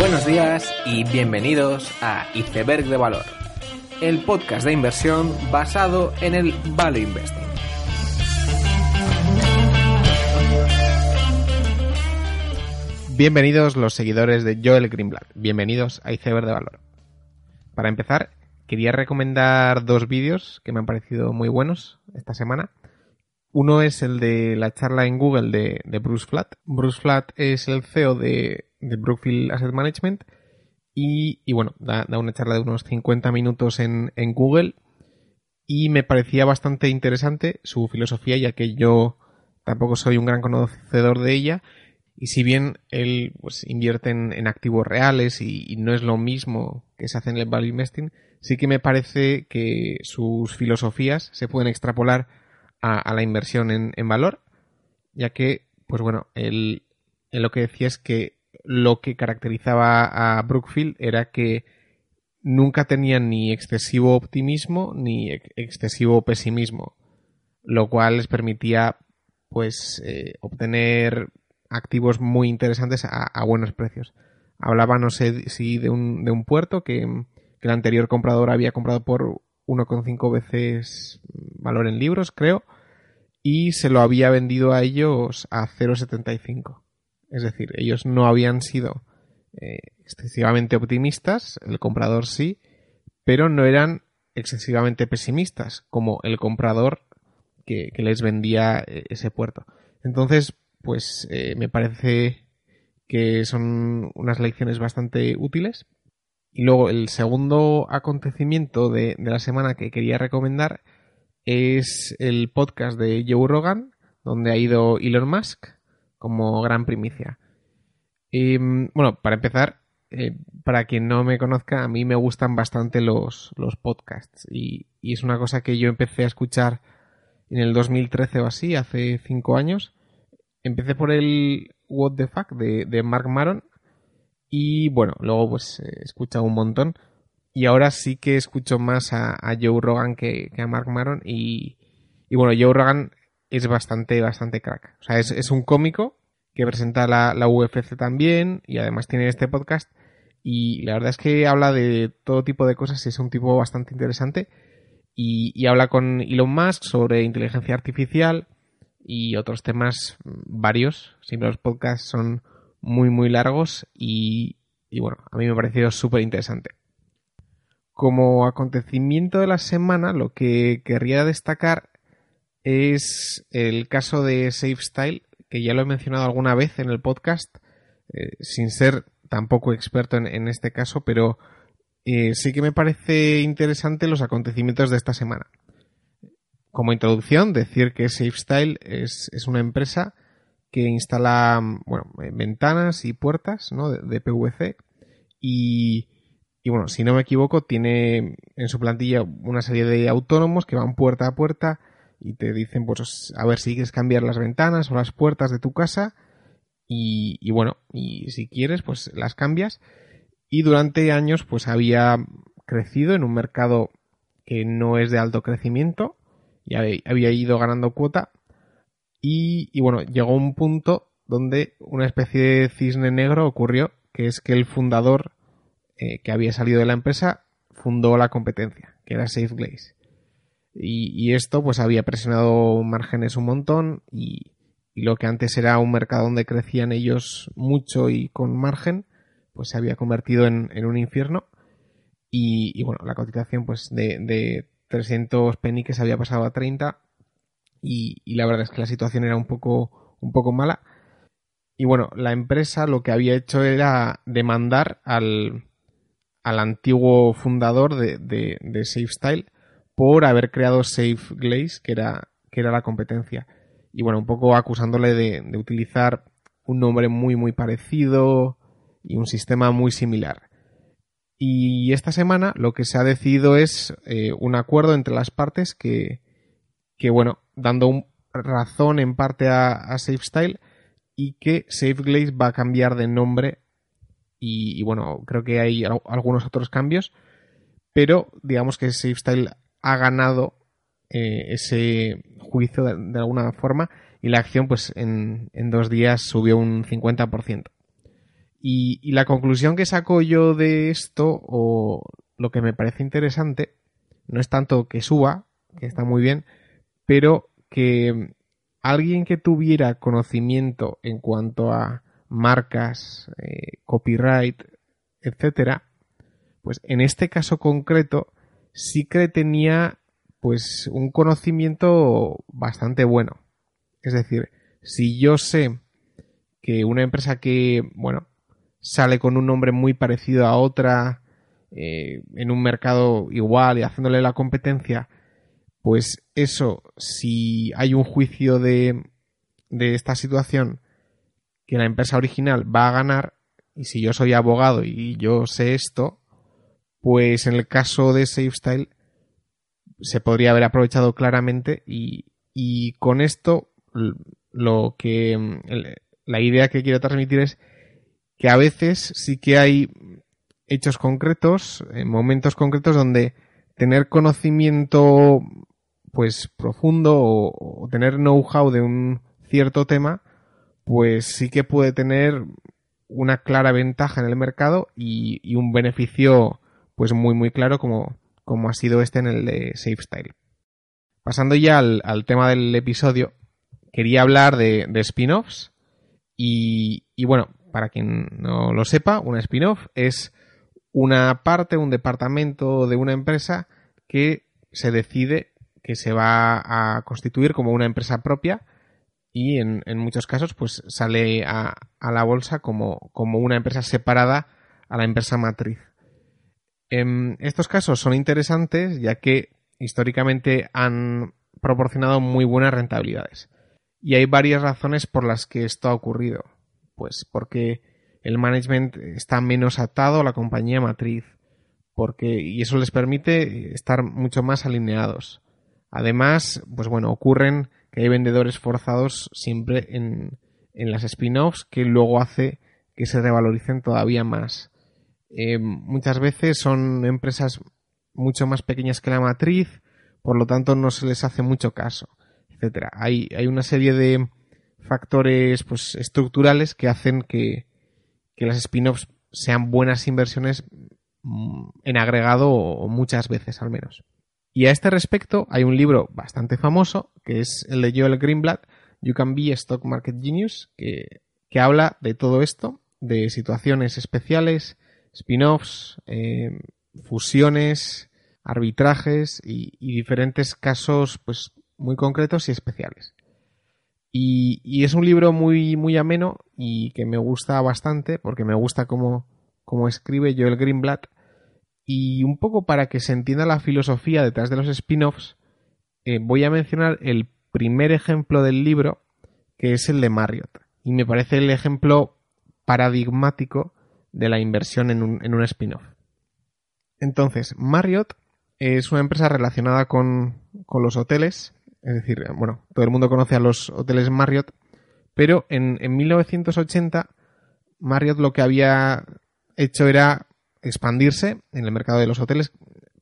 Buenos días y bienvenidos a Iceberg de Valor, el podcast de inversión basado en el Value Investing. Bienvenidos los seguidores de Joel Greenblatt, bienvenidos a Iceberg de Valor. Para empezar, quería recomendar dos vídeos que me han parecido muy buenos esta semana. Uno es el de la charla en Google de, Bruce Flatt. Bruce Flatt es el CEO de, Brookfield Asset Management y, bueno, da, una charla de unos 50 minutos en, Google y me parecía bastante interesante su filosofía ya que yo tampoco soy un gran conocedor de ella y si bien él pues, invierte en, activos reales y, no es lo mismo que se hace en el value investing, sí que me parece que sus filosofías se pueden extrapolar a, la inversión en, valor, ya que, pues bueno, él, lo que decía es que lo que caracterizaba a Brookfield era que nunca tenían ni excesivo optimismo ni excesivo pesimismo, lo cual les permitía pues eh, obtener activos muy interesantes a, buenos precios. Hablaba, no sé si de un, de un puerto que el anterior comprador había comprado por 1,5 veces valor en libros, creo, y se lo había vendido a ellos a 0,75. Es decir, ellos no habían sido eh, excesivamente optimistas, el comprador sí, pero no eran excesivamente pesimistas, como el comprador que, les vendía eh, ese puerto. Entonces, pues eh, me parece que son unas lecciones bastante útiles. Y luego el segundo acontecimiento de la semana que quería recomendar es el podcast de Joe Rogan, donde ha ido Elon Musk como gran primicia. Y, mm, bueno, para empezar, eh, para quien no me conozca, a mí me gustan bastante los, los podcasts y, es una cosa que yo empecé a escuchar en el 2013 o así, hace cinco años. Empecé por el What the Fuck de, de Mark Maron y bueno, luego pues he escuchado un montón y ahora sí que escucho más a, Joe Rogan que, a Mark Maron y, bueno, Joe Rogan es bastante, bastante crack. O sea, es, un cómico que presenta la, la, UFC también y además tiene este podcast y la verdad es que habla de todo tipo de cosas y es un tipo bastante interesante y, y habla con Elon Musk sobre inteligencia artificial y otros temas varios. Siempre los podcasts son muy, muy largos y, y bueno, a mí me ha parecido súper interesante. Como acontecimiento de la semana, lo que querría destacar es el caso de SafeStyle, que ya lo he mencionado alguna vez en el podcast, eh, sin ser tampoco experto en, este caso, pero eh, sí que me parece interesante los acontecimientos de esta semana. Como introducción, decir que SafeStyle es, es una empresa que instala bueno, ventanas y puertas ¿no? de, PVC y y bueno, si no me equivoco, tiene en su plantilla una serie de autónomos que van puerta a puerta y te dicen, pues, a ver si quieres cambiar las ventanas o las puertas de tu casa. Y, bueno, y si quieres, pues las cambias. Y durante años, pues había crecido en un mercado que no es de alto crecimiento y había ido ganando cuota. Y, y bueno, llegó un punto donde una especie de cisne negro ocurrió, que es que el fundador eh, que había salido de la empresa fundó la competencia, que era Safe Y, y, esto pues había presionado márgenes un montón y, lo que antes era un mercado donde crecían ellos mucho y con margen, pues se había convertido en, un infierno. Y, bueno, la cotización pues de, de 300 peniques había pasado a 30 y, la verdad es que la situación era un poco, un poco mala. Y bueno, la empresa lo que había hecho era demandar al, al antiguo fundador de, de, SafeStyle por haber creado SafeGlaze, que era, que era la competencia. Y bueno, un poco acusándole de, utilizar un nombre muy muy parecido y un sistema muy similar. Y esta semana lo que se ha decidido es eh, un acuerdo entre las partes que, que bueno, dando razón en parte a, SafeStyle y que SafeGlaze va a cambiar de nombre y, bueno, creo que hay algunos otros cambios, pero digamos que SafeStyle ha ganado eh, ese juicio de, alguna forma y la acción pues en, dos días subió un 50%. Y, la conclusión que saco yo de esto, o lo que me parece interesante, no es tanto que suba, que está muy bien, pero que alguien que tuviera conocimiento en cuanto a marcas, eh, copyright, etcétera, pues en este caso concreto sí que tenía pues un conocimiento bastante bueno. Es decir, si yo sé que una empresa que, bueno, sale con un nombre muy parecido a otra eh, en un mercado igual y haciéndole la competencia, pues eso, si hay un juicio de, de esta situación que la empresa original va a ganar, y si yo soy abogado y yo sé esto, pues en el caso de SafeStyle se podría haber aprovechado claramente y, y con esto lo que la idea que quiero transmitir es que a veces sí que hay hechos concretos, en momentos concretos donde tener conocimiento pues profundo o, tener know-how de un cierto tema, pues sí que puede tener una clara ventaja en el mercado y, un beneficio pues muy muy claro como, como ha sido este en el de SafeStyle. Pasando ya al, tema del episodio, quería hablar de, spin-offs y, y, bueno, para quien no lo sepa, un spin-off es una parte, un departamento de una empresa que se decide que se va a constituir como una empresa propia y en, muchos casos pues sale a, a la bolsa como, como una empresa separada a la empresa matriz. En estos casos son interesantes ya que históricamente han proporcionado muy buenas rentabilidades. Y hay varias razones por las que esto ha ocurrido. Pues porque el management está menos atado a la compañía matriz, porque y eso les permite estar mucho más alineados. Además, pues bueno, ocurren que hay vendedores forzados siempre en, en las spin-offs que luego hace que se revaloricen todavía más. Eh, muchas veces son empresas mucho más pequeñas que la matriz, por lo tanto no se les hace mucho caso, etcétera. Hay, hay una serie de factores pues, estructurales que hacen que, que las spin-offs sean buenas inversiones mm, en agregado o muchas veces al menos. Y a este respecto hay un libro bastante famoso que es el de Joel Greenblatt, You Can Be a Stock Market Genius, que, que habla de todo esto, de situaciones especiales, spin-offs, eh, fusiones, arbitrajes y, diferentes casos pues muy concretos y especiales. Y, es un libro muy, muy ameno y que me gusta bastante porque me gusta cómo, cómo escribe Joel Greenblatt y un poco para que se entienda la filosofía detrás de los spin-offs eh, voy a mencionar el primer ejemplo del libro que es el de Marriott y me parece el ejemplo paradigmático de la inversión en un, en un spin-off. Entonces, Marriott es una empresa relacionada con, con, los hoteles, es decir, bueno, todo el mundo conoce a los hoteles Marriott, pero en, en 1980 Marriott lo que había hecho era expandirse en el mercado de los hoteles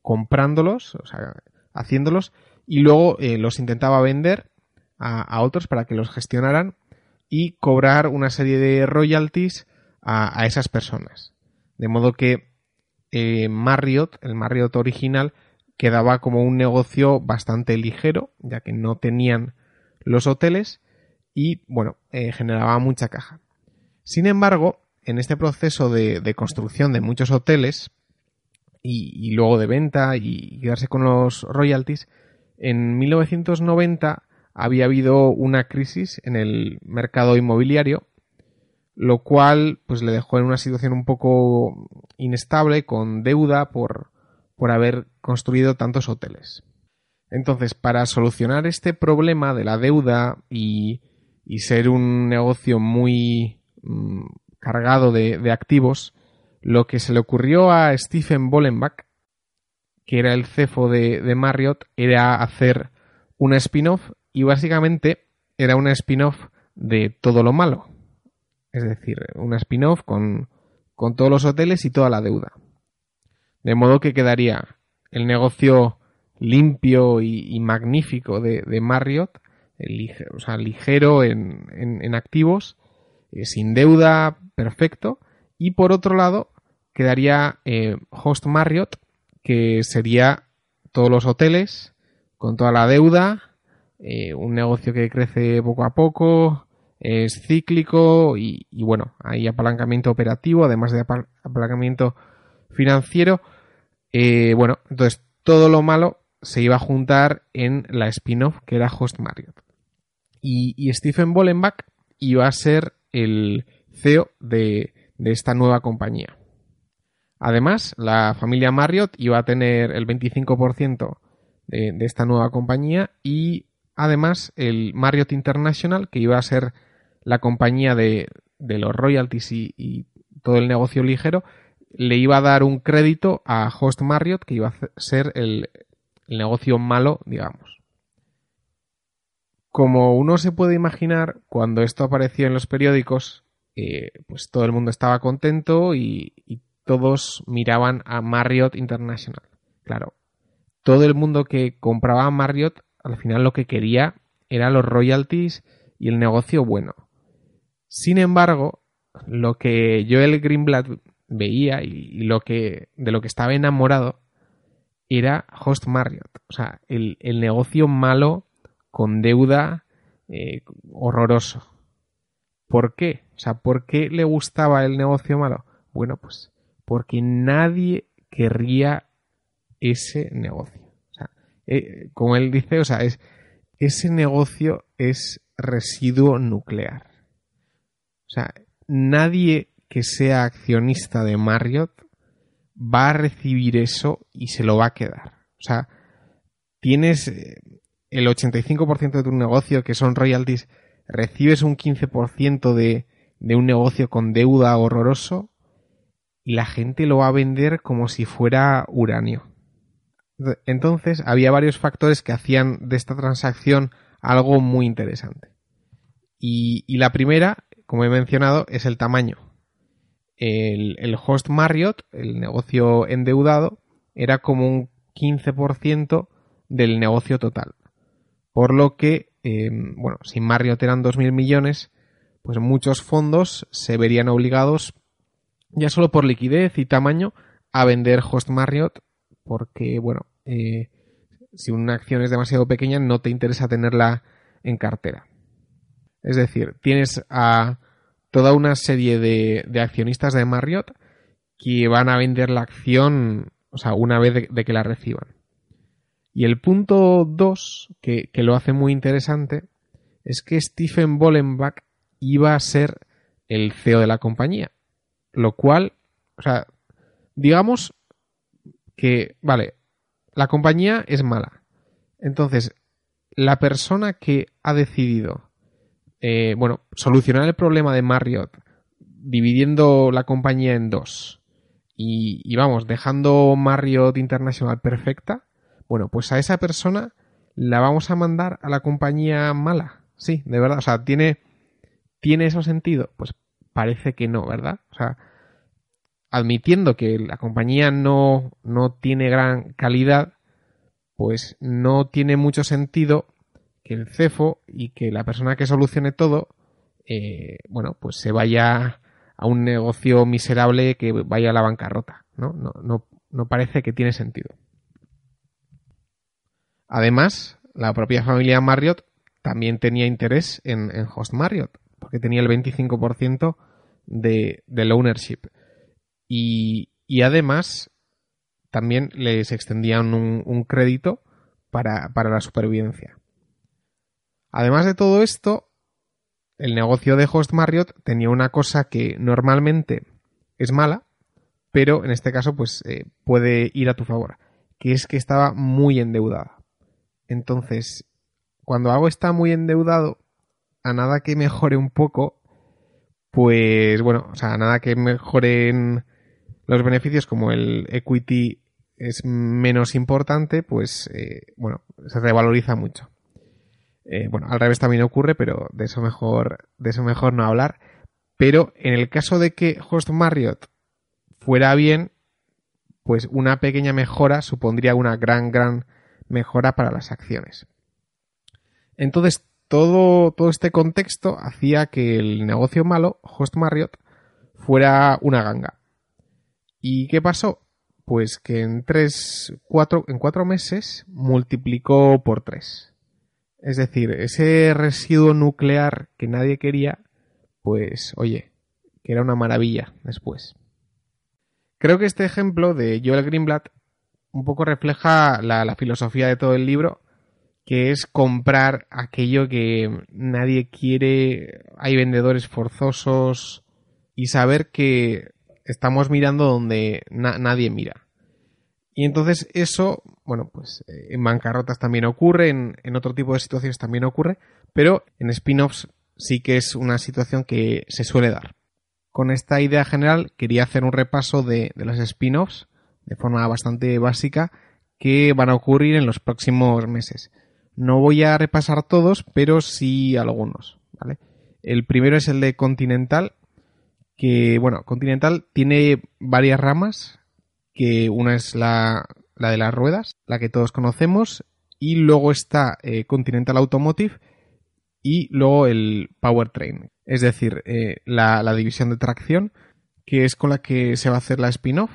comprándolos, o sea, haciéndolos, y luego eh, los intentaba vender a, otros para que los gestionaran y cobrar una serie de royalties a, esas personas. De modo que eh, Marriott, el Marriott original, quedaba como un negocio bastante ligero, ya que no tenían los hoteles y, bueno, eh, generaba mucha caja. Sin embargo, en este proceso de, construcción de muchos hoteles y, luego de venta y quedarse con los royalties, en 1990 había habido una crisis en el mercado inmobiliario lo cual pues le dejó en una situación un poco inestable con deuda por, por haber construido tantos hoteles. Entonces, para solucionar este problema de la deuda y, y ser un negocio muy mm, cargado de, activos, lo que se le ocurrió a Stephen Bollenbach, que era el cefo de, Marriott, era hacer un spin-off y básicamente era un spin-off de todo lo malo es decir, una spin-off con, con todos los hoteles y toda la deuda. De modo que quedaría el negocio limpio y, magnífico de, Marriott, o sea, ligero en, en, activos, eh, sin deuda, perfecto, Y por otro lado, quedaría eh, Host Marriott, que sería todos los hoteles con toda la deuda, eh, un negocio que crece poco a poco, es cíclico y, bueno, hay apalancamiento operativo, además de apalancamiento financiero. Bueno, entonces todo lo malo se iba a juntar en la spin-off que era Host Marriott. Y, Stephen Bollenbach iba a ser el CEO de, esta nueva compañía. Además, la familia Marriott iba a tener el 25% de, de, esta nueva compañía y además el Marriott International, que iba a ser la compañía de, los royalties y, todo el negocio ligero, le iba a dar un crédito a Host Marriott, que iba a ser el, negocio malo, digamos. Como uno se puede imaginar, cuando esto apareció en los periódicos, eh, pues todo el mundo estaba contento y, todos miraban a Marriott International. Claro, todo el mundo que compraba a Marriott al final lo que quería era los royalties y el negocio bueno. Sin embargo, lo que Joel Greenblatt veía y, lo que, de lo que estaba enamorado era Host Marriott. O sea, el, negocio malo con deuda eh, horroroso. ¿Por qué? O sea, ¿por qué le gustaba el negocio malo? Bueno, pues porque nadie querría ese negocio. O sea, eh, como él dice, o sea, es, ese negocio es residuo nuclear. O sea, nadie que sea accionista de Marriott va a recibir eso y se lo va a quedar. O sea, tienes eh, el 85% de tu negocio que son royalties, recibes un 15% de, de un negocio con deuda horroroso y la gente lo va a vender como si fuera uranio. Entonces, había varios factores que hacían de esta transacción algo muy interesante. Y, y la primera como he mencionado, es el tamaño. El, host Marriott, el negocio endeudado, era como un 15% del negocio total. Por lo que, em, bueno, si Marriott eran 2.000 millones, pues muchos fondos se verían obligados, ya solo por liquidez y tamaño, a vender host Marriott, porque, bueno, eh, si una acción es demasiado pequeña, no te interesa tenerla en cartera. Es decir, tienes a toda una serie de, accionistas de Marriott que van a vender la acción, o sea, una vez de, que la reciban. Y el punto 2, que, lo hace muy interesante, es que Stephen Bollenbach iba a ser el CEO de la compañía. Lo cual, o sea, digamos que, vale, la compañía es mala. Entonces, la persona que ha decidido eh, bueno, solucionar el problema de Marriott dividiendo la compañía en dos y, vamos, dejando Marriott International perfecta, bueno, pues a esa persona la vamos a mandar a la compañía mala. Sí, de verdad, o sea, tiene, tiene eso sentido. Pues parece que no, ¿verdad? O sea, admitiendo que la compañía no, no tiene gran calidad, pues no tiene mucho sentido que el cefo y que la persona que solucione todo, eh, bueno, pues se vaya a un negocio miserable que vaya a la bancarrota, ¿no? No, no, parece que tiene sentido. Además, la propia familia Marriott también tenía interés en, Host Marriott, porque tenía el 25% de, del ownership. Y, además, también les extendían un, crédito para, la supervivencia. Además de todo esto, el negocio de Host Marriott tenía una cosa que normalmente es mala, pero en este caso pues eh, puede ir a tu favor, que es que estaba muy endeudada. Entonces, cuando algo está muy endeudado, a nada que mejore un poco, pues bueno, o sea, a nada que mejoren los beneficios como el equity es menos importante, pues eh, bueno, se revaloriza mucho. Eh, bueno, al revés también ocurre, pero de eso mejor, de eso mejor no hablar. Pero en el caso de que Host Marriott fuera bien, pues una pequeña mejora supondría una gran, gran mejora para las acciones. Entonces, todo, todo este contexto hacía que el negocio malo, Host Marriott, fuera una ganga. ¿Y qué pasó? Pues que en tres, cuatro, en cuatro meses multiplicó por tres. Es decir, ese residuo nuclear que nadie quería, pues oye, que era una maravilla después. Creo que este ejemplo de Joel Greenblatt un poco refleja la, filosofía de todo el libro, que es comprar aquello que nadie quiere, hay vendedores forzosos y saber que estamos mirando donde nadie mira. Y entonces eso, bueno, pues eh, en bancarrotas también ocurre, en, otro tipo de situaciones también ocurre, pero en spin-offs sí que es una situación que se suele dar. Con esta idea general quería hacer un repaso de, de los spin-offs de forma bastante básica que van a ocurrir en los próximos meses. No voy a repasar todos, pero sí algunos. ¿vale? El primero es el de Continental, que bueno, Continental tiene varias ramas, que una es la, de las ruedas, la que todos conocemos, y luego está eh, Continental Automotive y luego el Powertrain, es decir, eh, la, la división de tracción, que es con la que se va a hacer la spin-off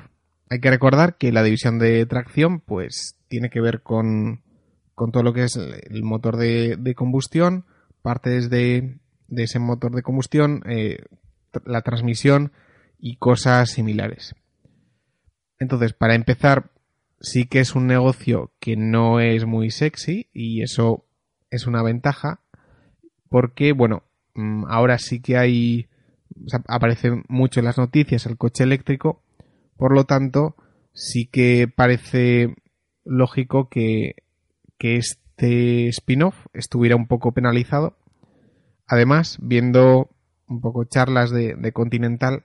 hay que recordar que la división de tracción, pues, tiene que ver con, con todo lo que es el motor de, combustión, partes de, de, ese motor de combustión, eh, la transmisión y cosas similares. Entonces, para empezar, sí que es un negocio que no es muy sexy y eso es una ventaja porque, bueno, mm, ahora sí que hay, aparece mucho en las noticias el coche eléctrico por lo tanto, sí que parece lógico que, este spin-off estuviera un poco penalizado. Además, viendo un poco charlas de, Continental,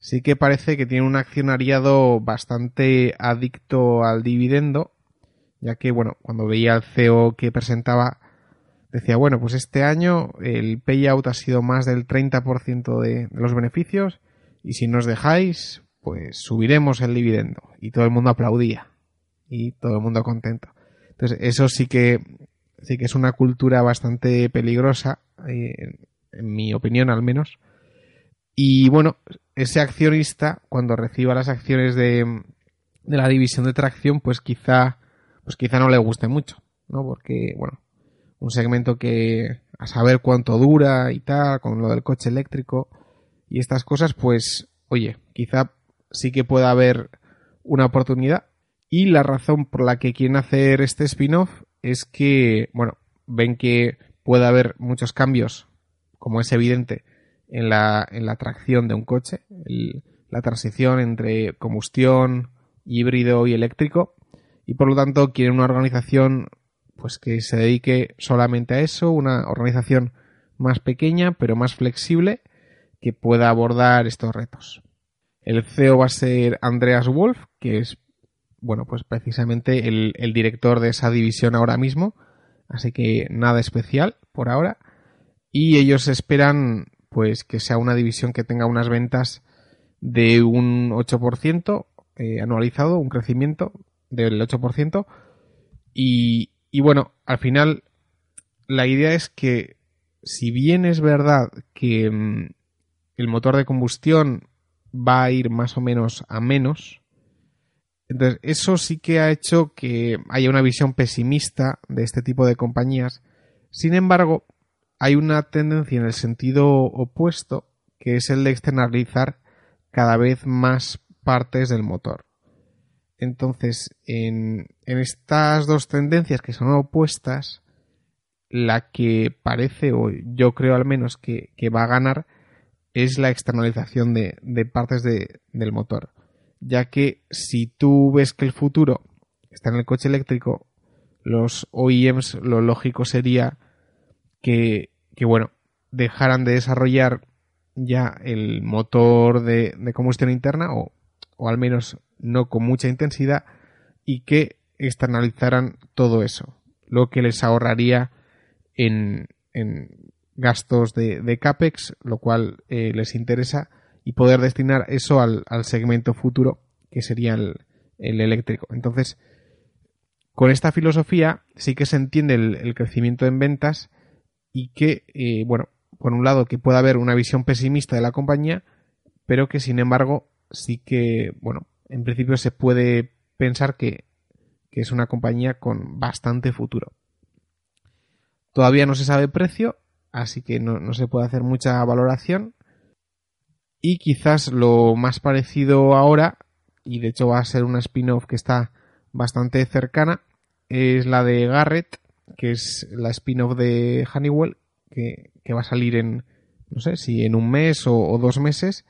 sí que parece que tiene un accionariado bastante adicto al dividendo, ya que, bueno, cuando veía al CEO que presentaba, decía, bueno, pues este año el payout ha sido más del 30% de, de los beneficios, y si nos dejáis, pues subiremos el dividendo. Y todo el mundo aplaudía. Y todo el mundo contento. Entonces, eso sí que, sí que es una cultura bastante peligrosa, eh, en mi opinión al menos. Y bueno, ese accionista, cuando reciba las acciones de, de la división de tracción, pues quizá, pues quizá no le guste mucho, ¿no? Porque, bueno, un segmento que a saber cuánto dura y tal, con lo del coche eléctrico y estas cosas, pues, oye, quizá sí que puede haber una oportunidad. Y la razón por la que quieren hacer este spin-off es que, bueno, ven que puede haber muchos cambios, como es evidente, en la, en la tracción de un coche, la transición entre combustión, híbrido y eléctrico, y por lo tanto quieren una organización pues que se dedique solamente a eso, una organización más pequeña pero más flexible que pueda abordar estos retos. El CEO va a ser Andreas Wolf, que es, bueno, pues precisamente el, director de esa división ahora mismo. Así que nada especial por ahora. Y ellos esperan, pues, que sea una división que tenga unas ventas de un 8% eh, anualizado, un crecimiento del 8%. Y, y bueno, al final, la idea es que, si bien es verdad que mm, el motor de combustión va a ir más o menos a menos. Entonces, eso sí que ha hecho que haya una visión pesimista de este tipo de compañías. Sin embargo, hay una tendencia en el sentido opuesto, que es el de externalizar cada vez más partes del motor. Entonces, en, estas dos tendencias que son opuestas, la que parece, o yo creo al menos que va a ganar, es la externalización de, partes del motor. Ya que si tú ves que el futuro está en el coche eléctrico, los OEMs lo lógico sería que, bueno, dejaran de desarrollar ya el motor de, combustión interna o, o, al menos no con mucha intensidad y que externalizaran todo eso, lo que les ahorraría en, en gastos de, CAPEX, lo cual eh, les interesa, y poder destinar eso al, segmento futuro, que sería el, eléctrico. Entonces, con esta filosofía sí que se entiende el, crecimiento en ventas y que, eh, bueno, por un lado que pueda haber una visión pesimista de la compañía, pero que sin embargo sí que, bueno, en principio se puede pensar que, es una compañía con bastante futuro. Todavía no se sabe precio, así que no, no se puede hacer mucha valoración. Y quizás lo más parecido ahora, y de hecho va a ser una spin-off que está bastante cercana, es la de Garrett, que es la spin-off de Honeywell, que, va a salir en, no sé, si en un mes o, dos meses.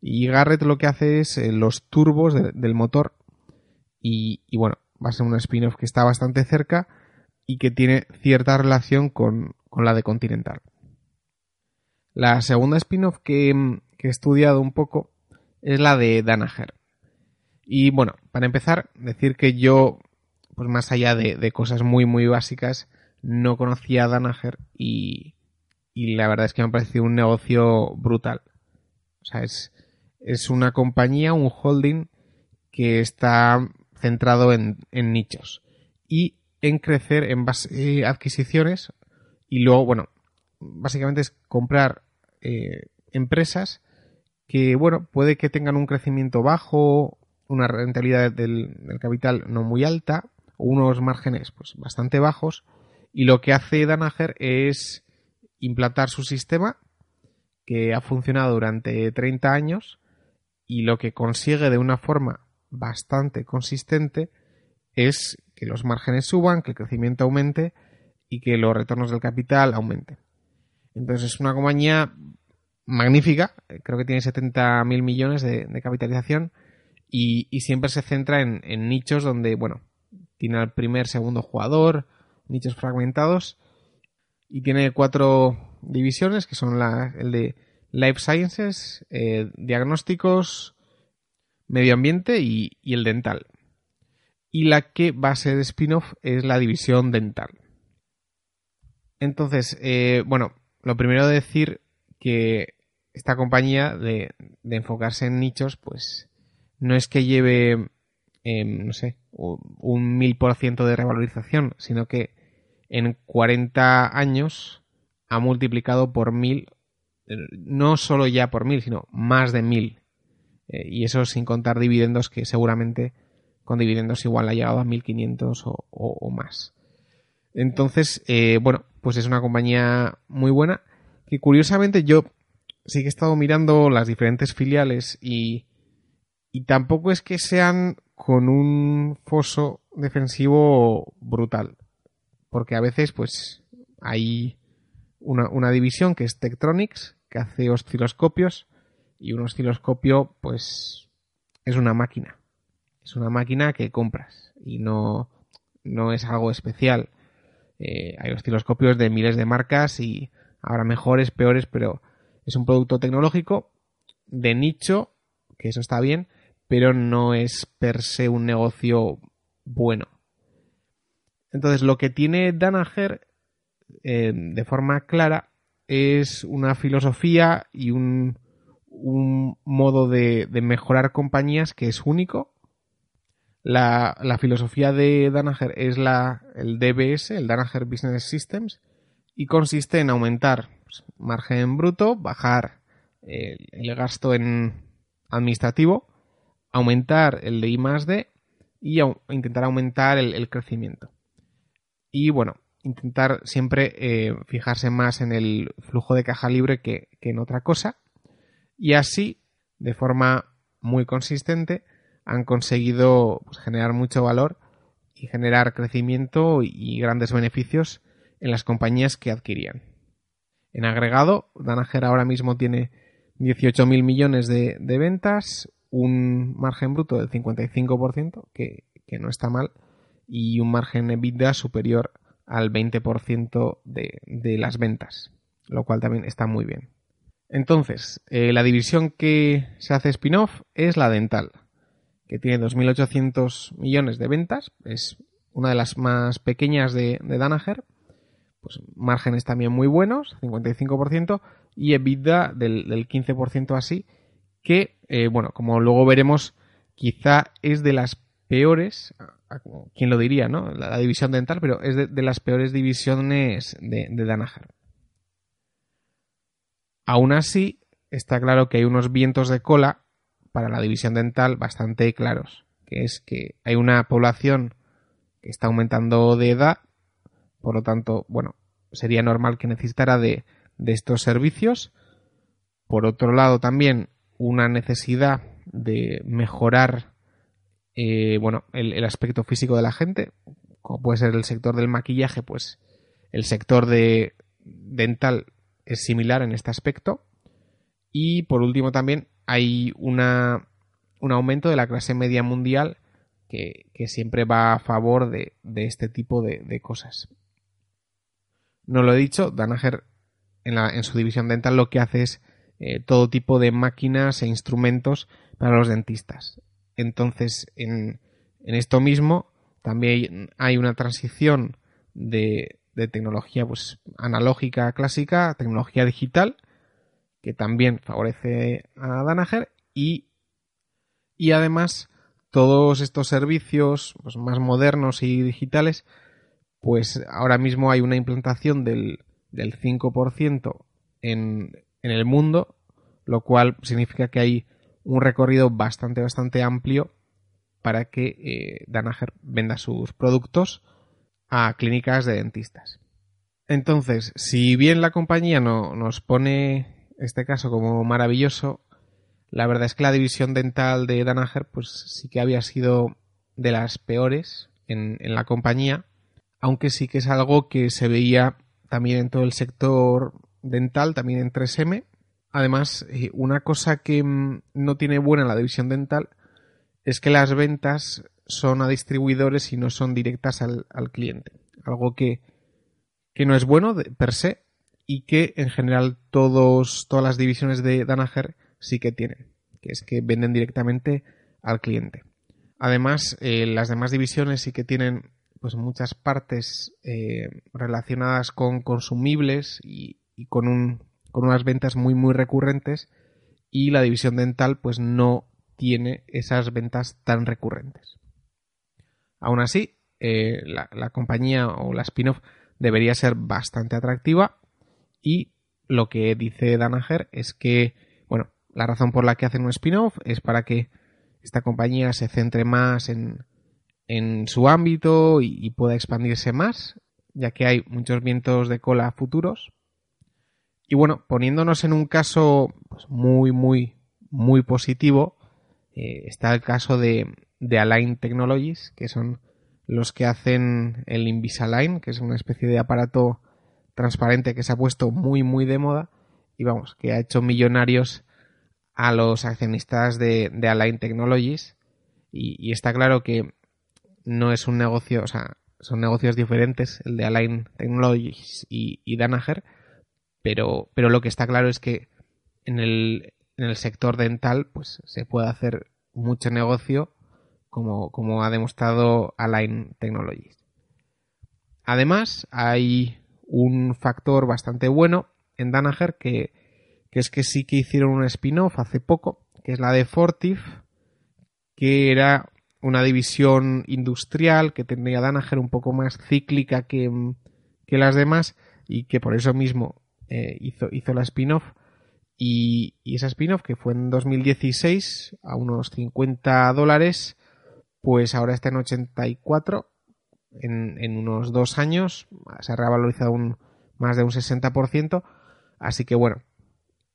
Y Garrett lo que hace es eh, los turbos del motor. Y, bueno, va a ser una spin-off que está bastante cerca y que tiene cierta relación con, la de Continental. La segunda spin-off que, que he estudiado un poco es la de Danaher. Y bueno, para empezar, decir que yo pues más allá de, cosas muy, muy básicas, no conocía a Danaher y, la verdad es que me ha parecido un negocio brutal. O sea, es, es una compañía, un holding que está centrado en, nichos y en crecer en eh, adquisiciones y luego, bueno, básicamente es comprar eh, empresas que, bueno, puede que tengan un crecimiento bajo, una rentabilidad del, del capital no muy alta, unos márgenes pues, bastante bajos y lo que hace Danaher es implantar su sistema que ha funcionado durante 30 años y lo que consigue de una forma bastante consistente es que los márgenes suban, que el crecimiento aumente y que los retornos del capital aumenten. Entonces es una compañía magnífica, creo que tiene 70 mil millones de, capitalización y, siempre se centra en, nichos donde, bueno, tiene al primer, segundo jugador, nichos fragmentados y tiene cuatro divisiones que son la, el de Life Sciences, eh, diagnósticos, medio ambiente y, el dental. Y la que va a ser spin-off es la división dental. Entonces, eh, bueno, lo primero de decir que esta compañía de, enfocarse en nichos, pues no es que lleve no sé, un mil por ciento de revalorización, sino que en 40 años ha multiplicado por mil, eh, no solo ya por mil, sino más de mil. Eh, y eso sin contar dividendos que seguramente con dividendos igual ha llegado a 1500 o, o, más. Entonces, eh, bueno, pues es una compañía muy buena que curiosamente yo sí que he estado mirando las diferentes filiales y, y tampoco es que sean con un foso defensivo brutal. Porque a veces, pues, hay una, división que es Tektronix, que hace osciloscopios, y un osciloscopio, pues, es una máquina. Es una máquina que compras y no, no es algo especial. Eh, hay osciloscopios de miles de marcas y habrá mejores, peores, pero es un producto tecnológico de nicho, que eso está bien, pero no es per se un negocio bueno. Entonces, lo que tiene Danaher eh, de forma clara es una filosofía y un, modo de, mejorar compañías que es único. La, filosofía de Danaher es la, el DBS, el Danaher Business Systems, y consiste en aumentar pues, margen bruto, bajar el gasto en administrativo aumentar el de I más D y intentar aumentar el, crecimiento. Y bueno, intentar siempre eh, fijarse más en el flujo de caja libre que, en otra cosa. Y así, de forma muy consistente, han conseguido pues, generar mucho valor y generar crecimiento y grandes beneficios en las compañías que adquirían. En agregado, Danaher ahora mismo tiene 18.000 millones de, ventas, un margen bruto del 55%, que, que no está mal, y un margen EBITDA superior al 20% de, de las ventas, lo cual también está muy bien. Entonces, eh, la división que se hace spin-off es la dental, que tiene 2.800 millones de ventas, es una de las más pequeñas de, de Danaher, pues márgenes también muy buenos, 55%, y EBITDA del, del 15% así, que, eh, bueno, como luego veremos, quizá es de las peores, quién lo diría, ¿no? La, división dental, pero es de, las peores divisiones de, de Danaher. Aún así, está claro que hay unos vientos de cola para la división dental bastante claros, que es que hay una población que está aumentando de edad, por lo tanto, bueno, sería normal que necesitara de, estos servicios. Por otro lado, también una necesidad de mejorar eh, bueno, el, el, aspecto físico de la gente, como puede ser el sector del maquillaje, pues el sector de dental es similar en este aspecto. Y por último también hay una, un aumento de la clase media mundial que, siempre va a favor de, este tipo de, cosas. No lo he dicho, Danaher en, la, en su división dental lo que hace es eh, todo tipo de máquinas e instrumentos para los dentistas. Entonces, en, en esto mismo también hay una transición de, de tecnología pues, analógica clásica tecnología digital, que también favorece a Danaher y, y además todos estos servicios pues, más modernos y digitales, pues ahora mismo hay una implantación del, del 5% en, en el mundo, lo cual significa que hay un recorrido bastante, bastante amplio para que eh, Danaher venda sus productos a clínicas de dentistas. Entonces, si bien la compañía no, nos pone este caso como maravilloso, la verdad es que la división dental de Danaher pues sí que había sido de las peores en, en la compañía, aunque sí que es algo que se veía también en todo el sector dental, también en 3M. Además, eh, una cosa que mm, no tiene buena la división dental es que las ventas son a distribuidores y no son directas al, cliente. Algo que, no es bueno per se y que en general todas las divisiones de Danaher sí que tienen, que es que venden directamente al cliente. Además, eh, las demás divisiones sí que tienen pues muchas partes eh, relacionadas con consumibles y, y con, un, con unas ventas muy muy recurrentes y la división dental pues no tiene esas ventas tan recurrentes. Aún así, eh, la, compañía o la spin-off debería ser bastante atractiva y lo que dice Danaher es que, bueno, la razón por la que hacen un spin-off es para que esta compañía se centre más en, en su ámbito y, pueda expandirse más, ya que hay muchos vientos de cola futuros. Y bueno, poniéndonos en un caso pues, muy, muy, muy positivo, eh, está el caso de, de Align Technologies, que son los que hacen el Invisalign, que es una especie de aparato transparente que se ha puesto muy muy de moda y vamos, que ha hecho millonarios a los accionistas de, Align Technologies y, está claro que no es un negocio, o sea, son negocios diferentes, el de Align Technologies y, y Danaher, pero, pero lo que está claro es que en el, en el sector dental pues se puede hacer mucho negocio como, como ha demostrado Align Technologies. Además, hay un factor bastante bueno en Danaher que, que es que sí que hicieron un spin-off hace poco, que es la de Fortif, que era una división industrial que tenía Danaher un poco más cíclica que, que las demás y que por eso mismo eh, hizo, hizo la spin-off y, esa spin-off, que fue en 2016 a unos 50 dólares, pues ahora está en 84. En, unos dos años se ha revalorizado un, más de un 60%. Así que bueno,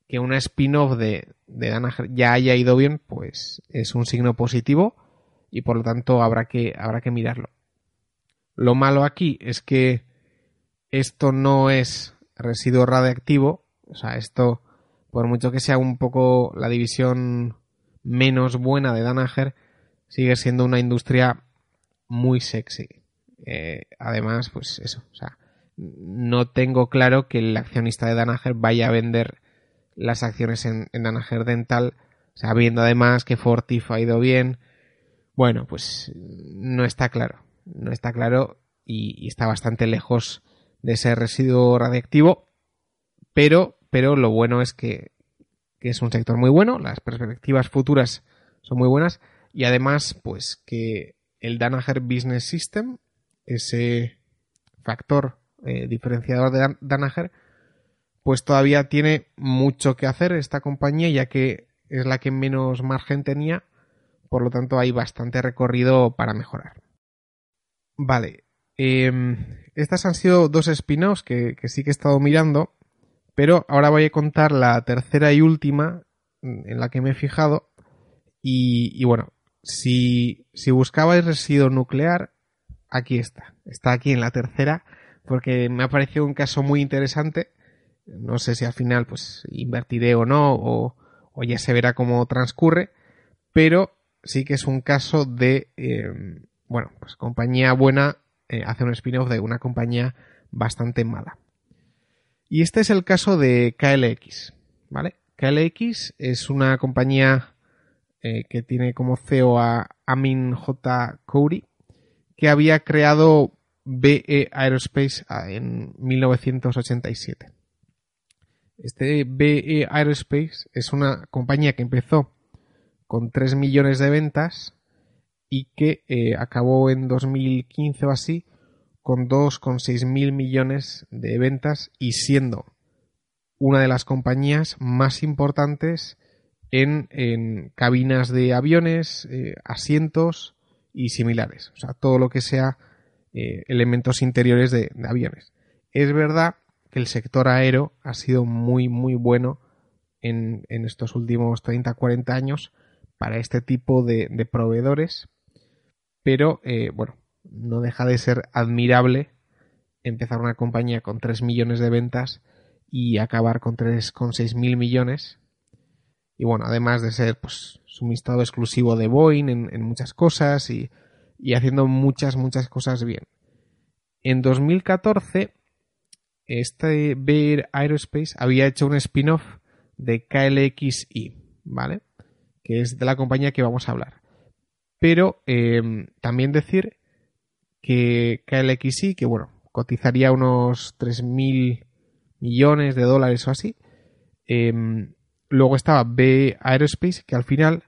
que una spin-off de, de ya haya ido bien, pues es un signo positivo y por lo tanto habrá que, habrá que mirarlo. Lo malo aquí es que esto no es residuo radiactivo, o sea, esto por mucho que sea un poco la división menos buena de Danaher, sigue siendo una industria muy sexy. Eh, además, pues eso, o sea, no tengo claro que el accionista de Danaher vaya a vender las acciones en, Danaher Dental, sabiendo además que Fortif ha ido bien. Bueno, pues no está claro, no está claro y, está bastante lejos de ese residuo radiactivo, pero pero lo bueno es que, es un sector muy bueno, las perspectivas futuras son muy buenas y además pues que el Danaher Business System, ese factor eh, diferenciador de Danaher, pues todavía tiene mucho que hacer esta compañía, ya que es la que menos margen tenía, por lo tanto hay bastante recorrido para mejorar. Vale, em, estas han sido dos spin-offs que, sí que he estado mirando, pero ahora voy a contar la tercera y última en la que me he fijado. Y, bueno, si, si buscabais residuo nuclear, aquí está. Está aquí en la tercera, porque me ha parecido un caso muy interesante. No sé si al final pues invertiré o no, o, ya se verá cómo transcurre, pero sí que es un caso de, em, bueno, pues compañía buena eh, hace un spin-off de una compañía bastante mala. Y este es el caso de KLX, ¿vale? KLX es una compañía eh, que tiene como CEO a Amin J. Khoury, que había creado BE Aerospace ah, en 1987. Este BE Aerospace es una compañía que empezó con 3 millones de ventas y que eh, acabó en 2015 o así con 2,6 mil millones de ventas y siendo una de las compañías más importantes en, cabinas de aviones, eh, asientos y similares. O sea, todo lo que sea eh, elementos interiores de, aviones. Es verdad que el sector aéreo ha sido muy, muy bueno en, estos últimos 30-40 años para este tipo de proveedores pero eh, bueno, no deja de ser admirable empezar una compañía con 3 millones de ventas y acabar con 3,6 mil millones. Y bueno, además de ser pues suministrado exclusivo de Boeing en, muchas cosas y, haciendo muchas, muchas cosas bien. En 2014, este Bear Aerospace había hecho un spin-off de KLXI, ¿vale? Que es de la compañía que vamos a hablar. Pero em, también decir que KLXI, que bueno, cotizaría unos 3.000 millones de dólares o así. Em, luego estaba B Aerospace, que al final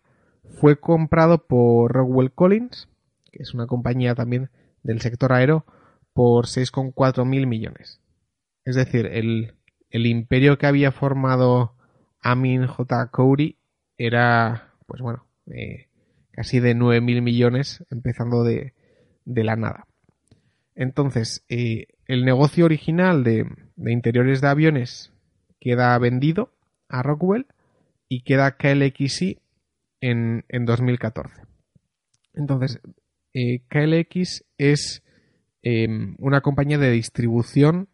fue comprado por Rockwell Collins, que es una compañía también del sector aero, por 6,4 mil millones. Es decir, el, el, imperio que había formado Amin J. Khoury era, pues bueno, eh, casi de 9.000 millones, empezando de, la nada. Entonces, eh, el negocio original de, interiores de aviones queda vendido a Rockwell y queda KLXI en, en 2014. Entonces, eh, KLX es em, una compañía de distribución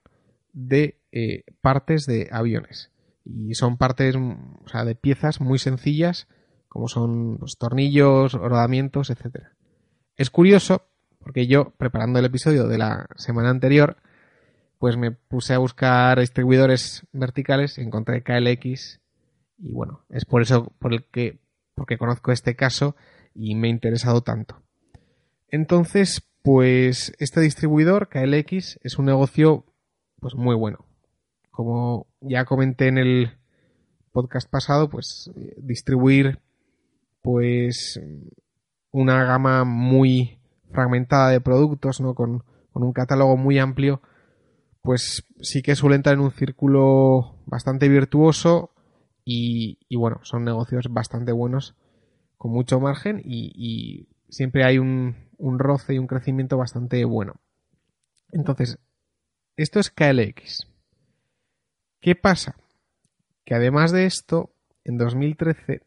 de eh, partes de aviones. Y son partes, o sea, de piezas muy sencillas como son los tornillos, rodamientos, etc. Es curioso porque yo, preparando el episodio de la semana anterior, pues me puse a buscar distribuidores verticales, encontré KLX y bueno, es por eso por el que porque conozco este caso y me ha interesado tanto. Entonces, pues este distribuidor KLX es un negocio pues muy bueno. Como ya comenté en el podcast pasado, pues distribuir pues una gama muy fragmentada de productos, ¿no? Con, un catálogo muy amplio, pues sí que suele entrar en un círculo bastante virtuoso y, bueno, son negocios bastante buenos, con mucho margen y, siempre hay un, un, roce y un crecimiento bastante bueno. Entonces, esto es KLX. ¿Qué pasa? Que además de esto, en 2013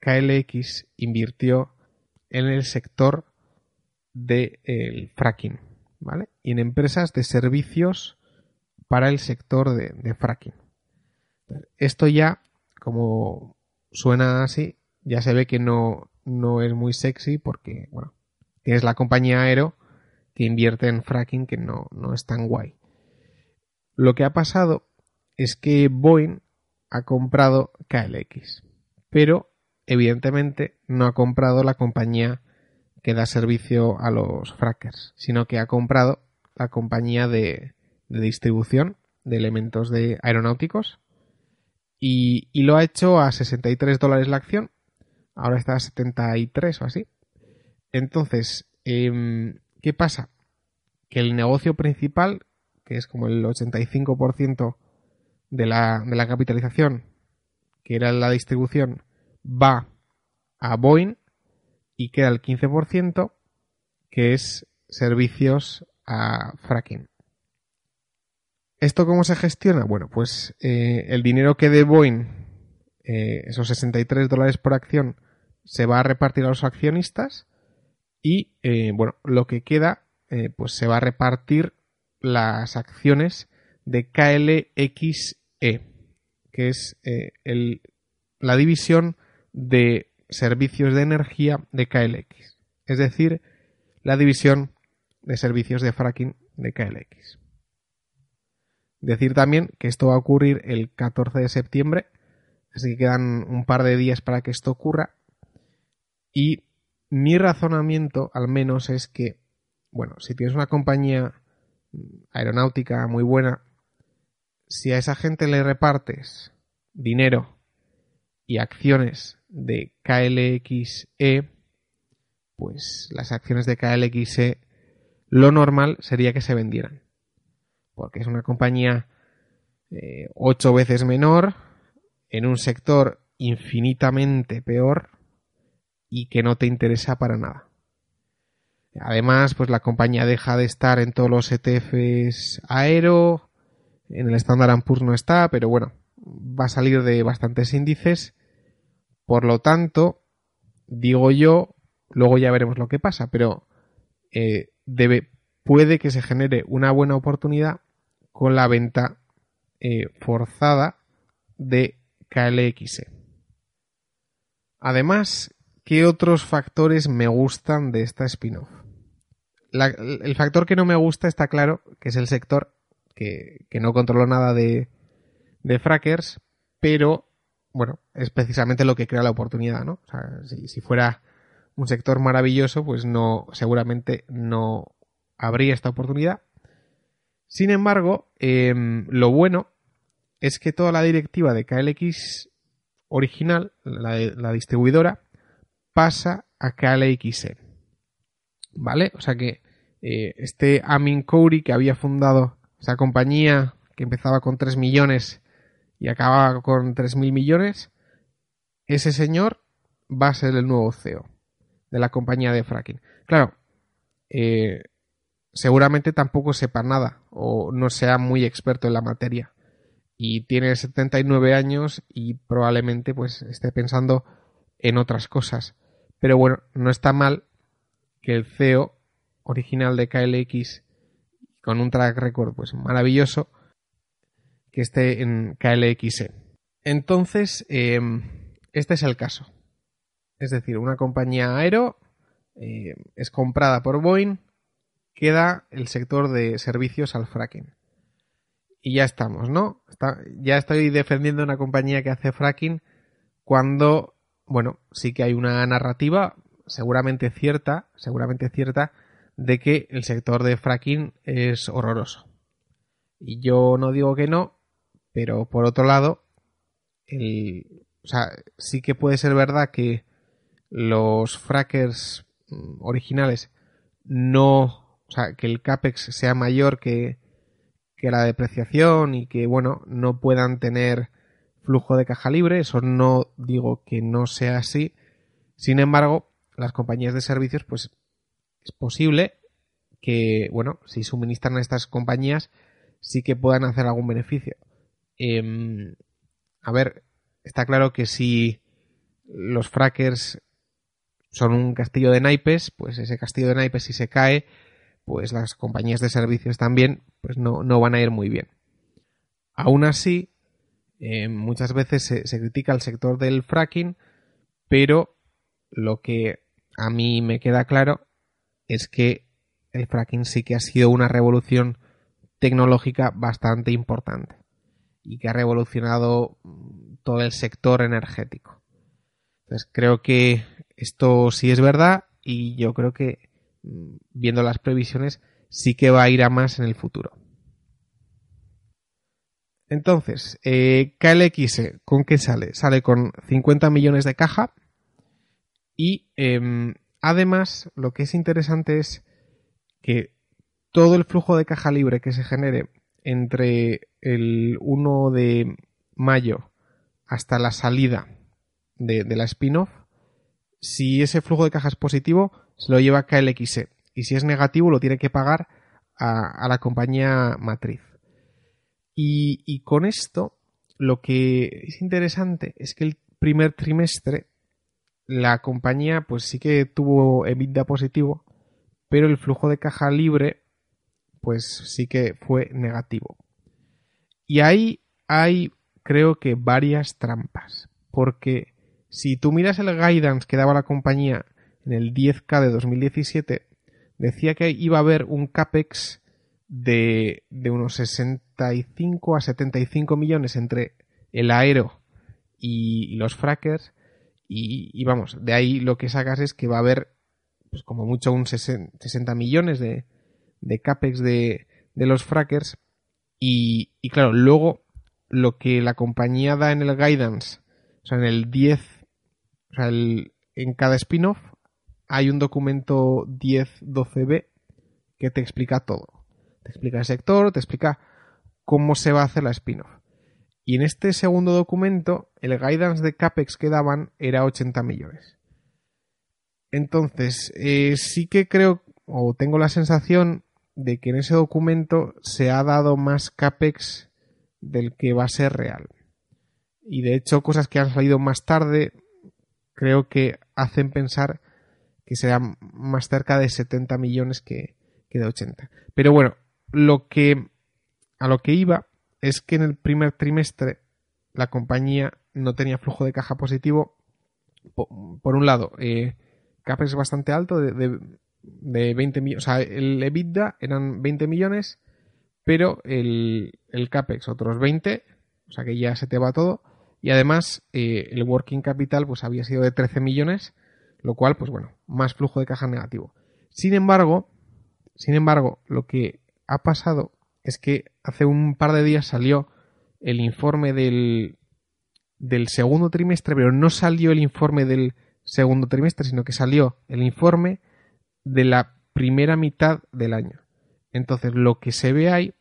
KLX invirtió en el sector del fracking, ¿vale? Y en empresas de servicios para el sector de, fracking. Esto ya, como suena así, ya se ve que no, no es muy sexy porque, bueno, tienes la compañía Aero que invierte en fracking que no, no es tan guay. Lo que ha pasado es que Boeing ha comprado KLX, pero evidentemente no ha comprado la compañía que da servicio a los frackers, sino que ha comprado la compañía de, distribución de elementos de aeronáuticos y, lo ha hecho a 63 dólares la acción. Ahora está a 73 o así. Entonces, em, ¿qué pasa? Que el negocio principal, que es como el 85% de la, de la capitalización, que era la distribución, va a Boeing y queda el 15%, que es servicios a fracking. ¿Esto cómo se gestiona? Bueno, pues eh, el dinero que de Boeing, eh, esos 63 dólares por acción, se va a repartir a los accionistas y, eh, bueno, lo que queda, pues se va a repartir las acciones de KLXE, que es el, la división de servicios de energía de KLX. Es decir, la división de servicios de fracking de KLX. Decir también que esto va a ocurrir el 14 de septiembre, así que quedan un par de días para que esto ocurra. Y mi razonamiento, al menos, es que, bueno, si tienes una compañía aeronáutica muy buena, si a esa gente le repartes dinero y acciones de KLXE, pues las acciones de KLXE lo normal sería que se vendieran. Porque es una compañía eh, ocho veces menor, en un sector infinitamente peor y que no te interesa para nada. Además, pues la compañía deja de estar en todos los ETFs aero, en el Standard Poor's no está, pero bueno, va a salir de bastantes índices. Por lo tanto, digo yo, luego ya veremos lo que pasa, pero eh, debe, puede que se genere una buena oportunidad con la venta eh, forzada de KLX. Además, ¿qué otros factores me gustan de esta spin-off? el factor que no me gusta está claro, que es el sector, que, no controlo nada de, de frackers, pero bueno, es precisamente lo que crea la oportunidad, ¿no? O sea, si, si fuera un sector maravilloso, pues no, seguramente no habría esta oportunidad. Sin embargo, em, lo bueno es que toda la directiva de KLX original, la, distribuidora, pasa a KLXE. ¿Vale? O sea que eh, este Amin Khoury que había fundado esa compañía que empezaba con 3 millones y acababa con 3.000 millones, ese señor va a ser el nuevo CEO de la compañía de fracking. Claro, eh, seguramente tampoco sepa nada o no sea muy experto en la materia. Y tiene 79 años y probablemente pues esté pensando en otras cosas. Pero bueno, no está mal que el CEO original de KLX con un track record pues maravilloso que esté en KLXE. Entonces, em, este es el caso. Es decir, una compañía aero eh, es comprada por Boeing, queda el sector de servicios al fracking. Y ya estamos, ¿no? ya estoy defendiendo una compañía que hace fracking cuando, bueno, sí que hay una narrativa seguramente cierta, seguramente cierta, de que el sector de fracking es horroroso. Y yo no digo que no, pero por otro lado, el, o sea, sí que puede ser verdad que los frackers mm, originales no, o sea, que el CAPEX sea mayor que, que la depreciación y que, bueno, no puedan tener flujo de caja libre. Eso no digo que no sea así. Sin embargo, las compañías de servicios, pues es posible que, bueno, si suministran a estas compañías, sí que puedan hacer algún beneficio. Em, a ver, está claro que si los frackers son un castillo de naipes, pues ese castillo de naipes si se cae, pues las compañías de servicios también pues no, van a ir muy bien. Aún así, eh, muchas veces se, se, critica el sector del fracking, pero lo que a mí me queda claro es que el fracking sí que ha sido una revolución tecnológica bastante importante y que ha revolucionado todo el sector energético. Entonces creo que esto sí es verdad y yo creo que mm, viendo las previsiones sí que va a ir a más en el futuro. Entonces, eh, KLX, ¿con qué sale? Sale con 50 millones de caja y em, además lo que es interesante es que todo el flujo de caja libre que se genere entre el 1 de mayo hasta la salida de, la spin-off, si ese flujo de caja es positivo, se lo lleva KLXE. Y si es negativo, lo tiene que pagar a, la compañía matriz. Y, y, con esto, lo que es interesante es que el primer trimestre la compañía pues sí que tuvo EBITDA positivo, pero el flujo de caja libre pues sí que fue negativo. Y ahí hay creo que varias trampas, porque si tú miras el guidance que daba la compañía en el 10K de 2017, decía que iba a haber un CAPEX de, de unos 65 a 75 millones entre el aero y, los frackers. Y, vamos, de ahí lo que sacas es que va a haber, pues como mucho, un 60 millones de, de capex de, de los frackers. Y, y, claro, luego lo que la compañía da en el guidance, o sea, en el 10, o sea, el, en cada spin-off hay un documento 10-12b que te explica todo. Te explica el sector, te explica cómo se va a hacer la spin-off. Y en este segundo documento, el guidance de CAPEX que daban era 80 millones. Entonces, eh, sí que creo, o tengo la sensación de que en ese documento se ha dado más CAPEX del que va a ser real. Y de hecho, cosas que han salido más tarde, creo que hacen pensar que será más cerca de 70 millones que, de 80. Pero bueno, lo que a lo que iba es que en el primer trimestre la compañía no tenía flujo de caja positivo. Por, un lado, eh, CAPEX bastante alto, de, de, 20 millones. O sea, el EBITDA eran 20 millones, pero el, el, CAPEX otros 20, o sea que ya se te va todo. Y además, eh, el working capital pues había sido de 13 millones, lo cual, pues bueno, más flujo de caja negativo. Sin embargo, sin embargo, lo que ha pasado es que hace un par de días salió el informe del, del segundo trimestre, pero no salió el informe del segundo trimestre, sino que salió el informe de la primera mitad del año. Entonces, lo que se ve ahí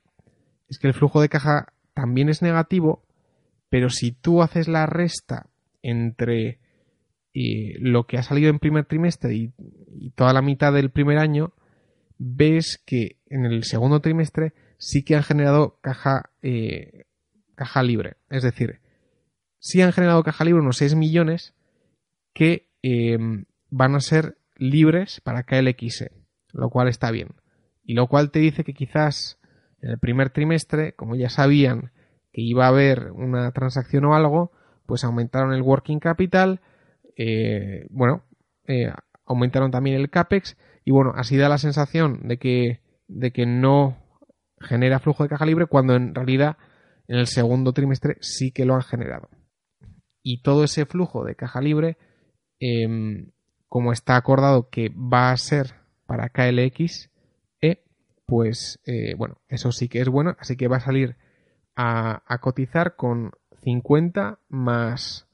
es que el flujo de caja también es negativo, pero si tú haces la resta entre eh, lo que ha salido en primer trimestre y, toda la mitad del primer año, ves que en el segundo trimestre sí que han generado caja, eh, caja libre. Es decir, sí han generado caja libre unos 6 millones que em, van a ser libres para KLX, lo cual está bien. Y lo cual te dice que quizás en el primer trimestre, como ya sabían que iba a haber una transacción o algo, pues aumentaron el working capital, eh, bueno, eh, aumentaron también el CAPEX y bueno, así da la sensación de que, de que no genera flujo de caja libre cuando en realidad en el segundo trimestre sí que lo han generado. Y todo ese flujo de caja libre, em, como está acordado que va a ser para KLX, E, pues eh, bueno, eso sí que es bueno, así que va a salir a, cotizar con 50 más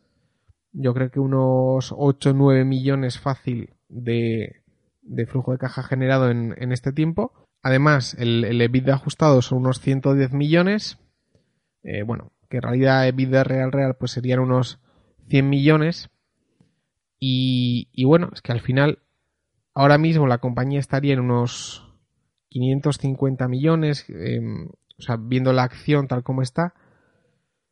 yo creo que unos 8 o 9 millones fácil de, de, flujo de caja generado en, en este tiempo Además, el, el EBITDA ajustado son unos 110 millones. Eh, bueno, que en realidad EBITDA real real pues serían unos 100 millones. Y, bueno, es que al final, ahora mismo la compañía estaría en unos 550 millones, em, o sea, viendo la acción tal como está.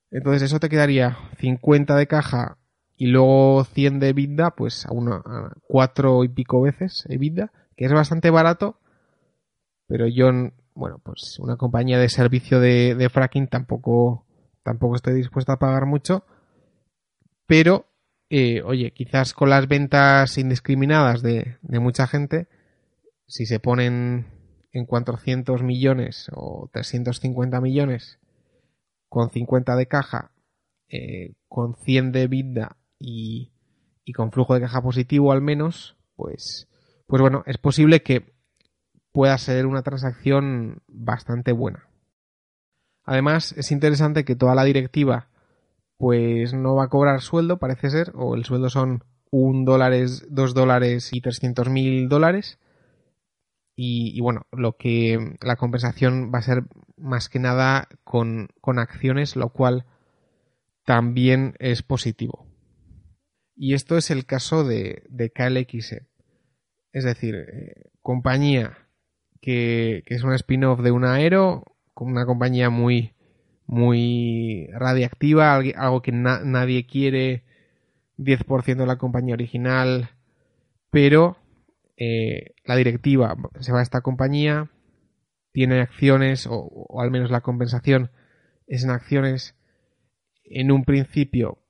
Entonces eso te quedaría 50 de caja y luego 100 de EBITDA, pues a, una, a cuatro y pico veces EBITDA, que es bastante barato pero yo, bueno, pues una compañía de servicio de, fracking tampoco, tampoco estoy dispuesto a pagar mucho. Pero, eh, oye, quizás con las ventas indiscriminadas de, mucha gente, si se ponen en 400 millones o 350 millones con 50 de caja, eh, con 100 de vida y, y, con flujo de caja positivo al menos, pues, pues bueno, es posible que pueda ser una transacción bastante buena. Además, es interesante que toda la directiva pues no va a cobrar sueldo, parece ser, o el sueldo son un dólares, dos dólares y trescientos mil dólares. Y, bueno, lo que la compensación va a ser más que nada con, acciones, lo cual también es positivo. Y esto es el caso de, de KLXE. Es decir, eh, compañía que, es un spin-off de un aero, una compañía muy, muy radiactiva, algo que nadie quiere, 10% de la compañía original, pero eh, la directiva se va a esta compañía, tiene acciones, o, al menos la compensación es en acciones, en un principio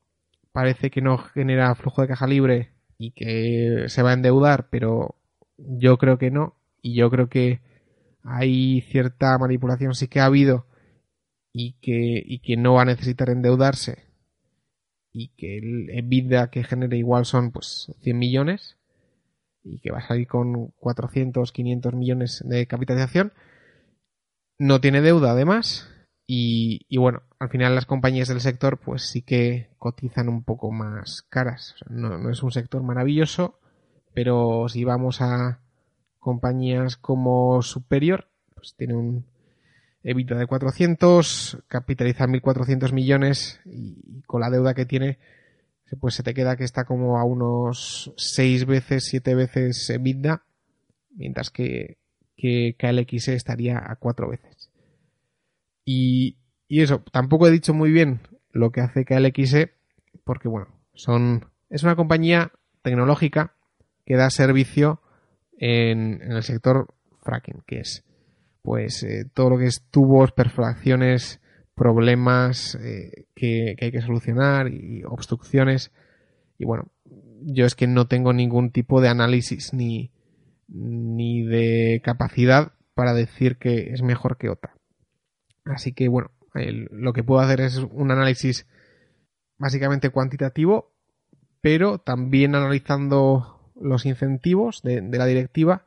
parece que no genera flujo de caja libre y que se va a endeudar, pero yo creo que no, y yo creo que hay cierta manipulación sí que ha habido y que, y que no va a necesitar endeudarse. Y que el EBITDA que genere igual son pues 100 millones y que va a salir con 400, 500 millones de capitalización. No tiene deuda además y, y bueno, al final las compañías del sector pues sí que cotizan un poco más caras. no, no es un sector maravilloso, pero si vamos a compañías como Superior, pues tiene un EBITDA de 400, capitaliza 1.400 millones y con la deuda que tiene pues se te queda que está como a unos 6 veces, 7 veces EBITDA, mientras que, que KLXE estaría a 4 veces. Y, y eso, tampoco he dicho muy bien lo que hace KLXE, porque bueno, son, es una compañía tecnológica que da servicio en, en el sector fracking, que es pues eh, todo lo que es tubos, perforaciones, problemas eh, que, hay que solucionar y obstrucciones. Y bueno, yo es que no tengo ningún tipo de análisis ni, ni de capacidad para decir que es mejor que otra. Así que bueno, lo que puedo hacer es un análisis básicamente cuantitativo, pero también analizando los incentivos de, la directiva,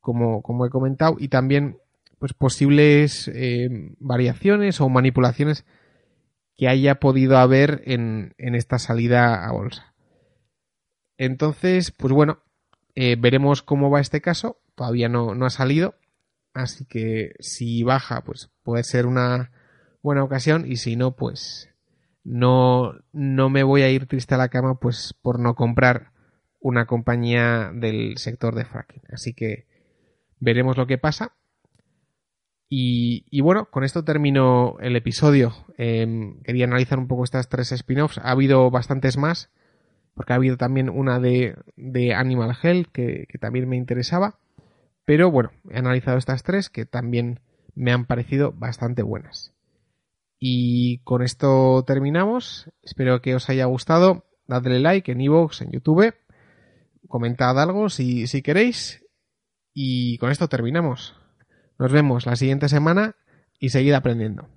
como, he comentado, y también pues posibles eh, variaciones o manipulaciones que haya podido haber en, esta salida a bolsa. Entonces, pues bueno, eh, veremos cómo va este caso. Todavía no ha salido. Así que si baja, pues puede ser una buena ocasión. Y si no, pues no, no me voy a ir triste a la cama, pues por no comprar una compañía del sector de fracking. Así que veremos lo que pasa. Y, bueno, con esto termino el episodio. Em, quería analizar un poco estas tres spin-offs. Ha habido bastantes más, porque ha habido también una de, Animal Health que, que, también me interesaba. Pero bueno, he analizado estas tres que también me han parecido bastante buenas. Y con esto terminamos. Espero que os haya gustado. Dadle like en iVoox, en YouTube. Comentad algo si, si queréis. Y con esto terminamos. Nos vemos la siguiente semana y seguid aprendiendo.